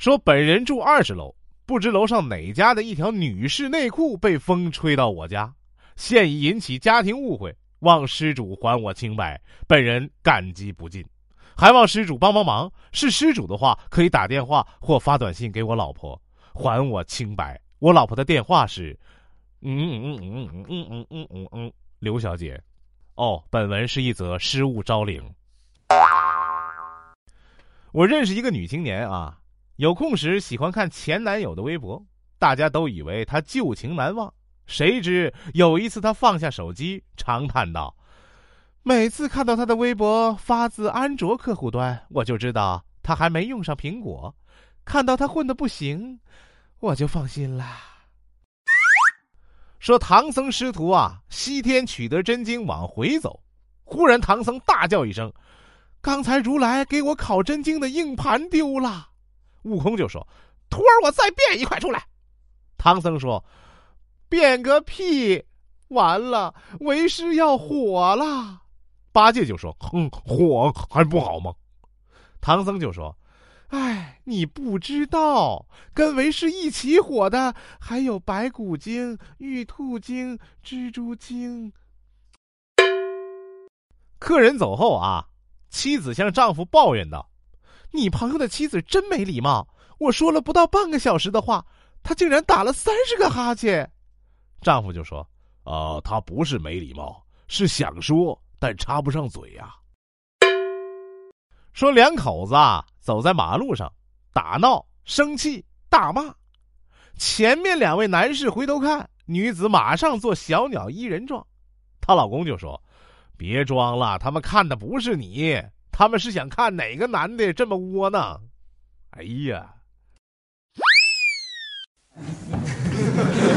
说本人住二十楼，不知楼上哪家的一条女士内裤被风吹到我家，现已引起家庭误会，望施主还我清白，本人感激不尽，还望施主帮帮忙。是施主的话，可以打电话或发短信给我老婆，还我清白。我老婆的电话是，嗯嗯嗯嗯嗯嗯嗯嗯，刘小姐。哦，本文是一则失物招领。我认识一个女青年啊。有空时喜欢看前男友的微博，大家都以为他旧情难忘。谁知有一次他放下手机，长叹道：“每次看到他的微博发自安卓客户端，我就知道他还没用上苹果。看到他混的不行，我就放心了。”说唐僧师徒啊，西天取得真经往回走，忽然唐僧大叫一声：“刚才如来给我考真经的硬盘丢了！”悟空就说：“徒儿，我再变一块出来。”唐僧说：“变个屁！完了，为师要火了。”八戒就说：“哼，火还不好吗？”唐僧就说：“哎，你不知道，跟为师一起火的还有白骨精、玉兔精、蜘蛛精。”客人走后啊，妻子向丈夫抱怨道。你朋友的妻子真没礼貌！我说了不到半个小时的话，她竟然打了三十个哈欠。丈夫就说：“啊，她不是没礼貌，是想说，但插不上嘴呀。”说两口子啊，走在马路上，打闹、生气、大骂。前面两位男士回头看，女子马上做小鸟依人状。她老公就说：“别装了，他们看的不是你。”他们是想看哪个男的这么窝囊？哎呀。